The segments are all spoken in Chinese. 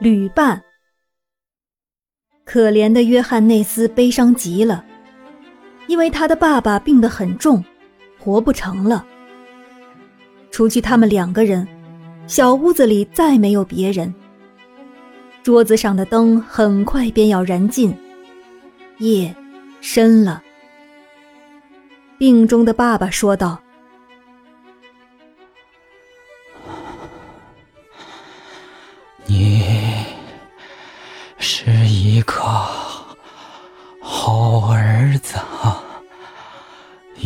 旅伴。可怜的约翰内斯悲伤极了，因为他的爸爸病得很重，活不成了。除去他们两个人，小屋子里再没有别人。桌子上的灯很快便要燃尽，夜深了。病中的爸爸说道：“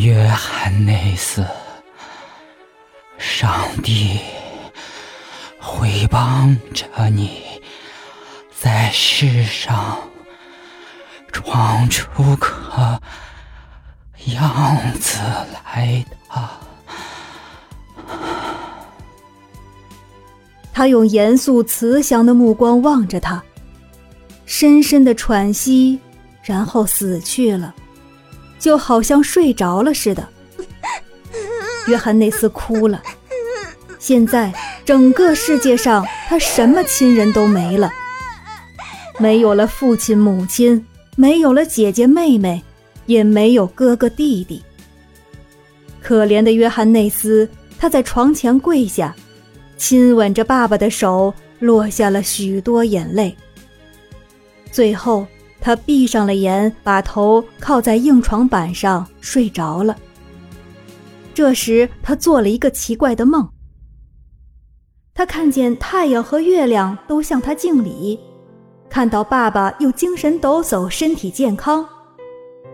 约翰内斯。上帝会帮着你，在世上闯出个。”样子来的。他用严肃慈祥的目光望着他，深深的喘息，然后死去了，就好像睡着了似的。约翰内斯哭了。现在整个世界上，他什么亲人都没了，没有了父亲母亲，没有了姐姐妹妹。也没有哥哥弟弟。可怜的约翰内斯，他在床前跪下，亲吻着爸爸的手，落下了许多眼泪。最后，他闭上了眼，把头靠在硬床板上睡着了。这时，他做了一个奇怪的梦。他看见太阳和月亮都向他敬礼，看到爸爸又精神抖擞，身体健康。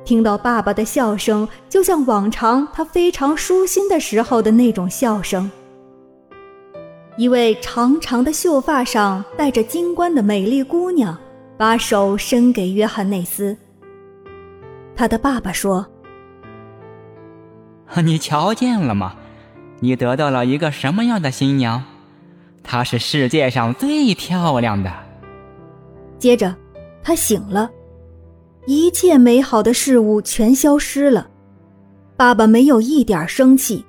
听到爸爸的笑声，就像往常他非常舒心的时候的那种笑声。一位长长的秀发上戴着金冠的美丽姑娘，把手伸给约翰内斯。他的爸爸说：“你瞧见了吗？你得到了一个什么样的新娘？她是世界上最漂亮的。”接着，他醒了。一切美好的事物全消失了，爸爸没有一点生气，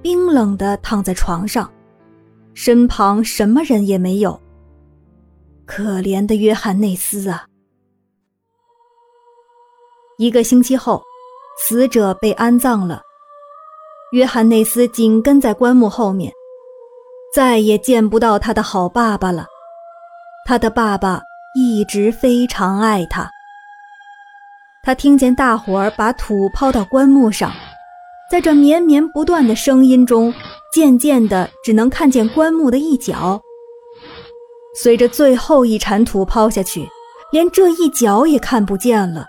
冰冷的躺在床上，身旁什么人也没有。可怜的约翰内斯啊！一个星期后，死者被安葬了，约翰内斯紧跟在棺木后面，再也见不到他的好爸爸了。他的爸爸一直非常爱他。他听见大伙儿把土抛到棺木上，在这绵绵不断的声音中，渐渐的只能看见棺木的一角。随着最后一铲土抛下去，连这一角也看不见了。